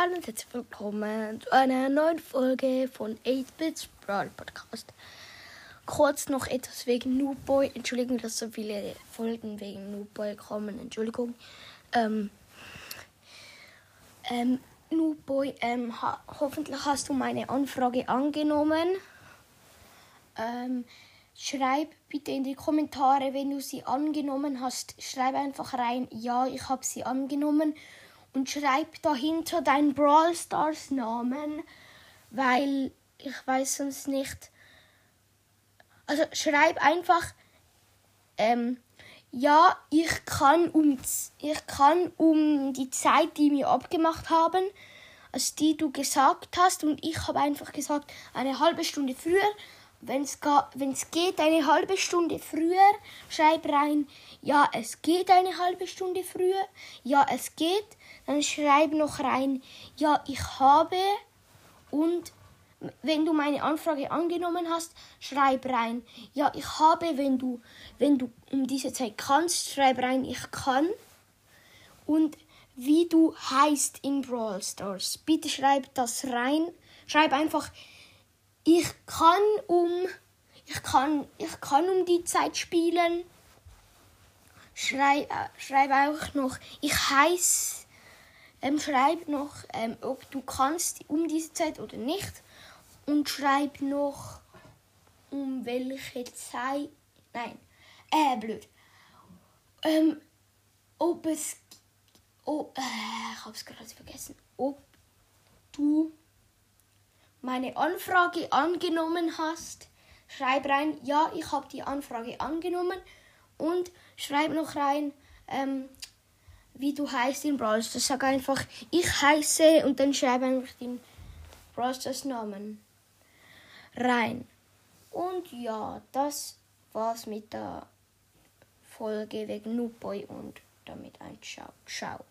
Hallo und herzlich willkommen zu einer neuen Folge von 8-Bits Brawl Podcast. Kurz noch etwas wegen Noobboy. Entschuldigung, dass so viele Folgen wegen Noobboy kommen. Entschuldigung. Ähm, ähm, Noobboy, ähm, ha hoffentlich hast du meine Anfrage angenommen. Ähm, schreib bitte in die Kommentare, wenn du sie angenommen hast. Schreib einfach rein, ja, ich habe sie angenommen und schreib dahinter deinen Brawl Stars Namen, weil ich weiß sonst nicht. Also schreib einfach, ähm, ja, ich kann um, ich kann um die Zeit, die wir abgemacht haben, als die du gesagt hast, und ich habe einfach gesagt, eine halbe Stunde früher, wenn es geht, eine halbe Stunde früher, schreib rein, ja, es geht eine halbe Stunde früher, ja, es geht, dann schreib noch rein, ja, ich habe und wenn du meine Anfrage angenommen hast, schreib rein, ja, ich habe, wenn du, wenn du um diese Zeit kannst, schreib rein, ich kann und wie du heißt in Brawl Stars. Bitte schreib das rein. Schreib einfach, ich kann um ich kann ich kann um die Zeit spielen. Schreib, äh, schreib auch noch, ich heiße, ähm, schreib noch, ähm, ob du kannst um diese Zeit oder nicht. Und schreib noch, um welche Zeit, nein, äh, blöd. Ähm, ob es, oh, äh, ich hab's gerade vergessen, ob du meine Anfrage angenommen hast, schreib rein, ja, ich habe die Anfrage angenommen und schreib noch rein, ähm, wie du heißt in Brawl Stars. Sag einfach, ich heiße und dann schreib einfach den Brawl Stars Namen rein. Und ja, das war's mit der Folge wegen Noobboy und damit ein Ciao. Ciao.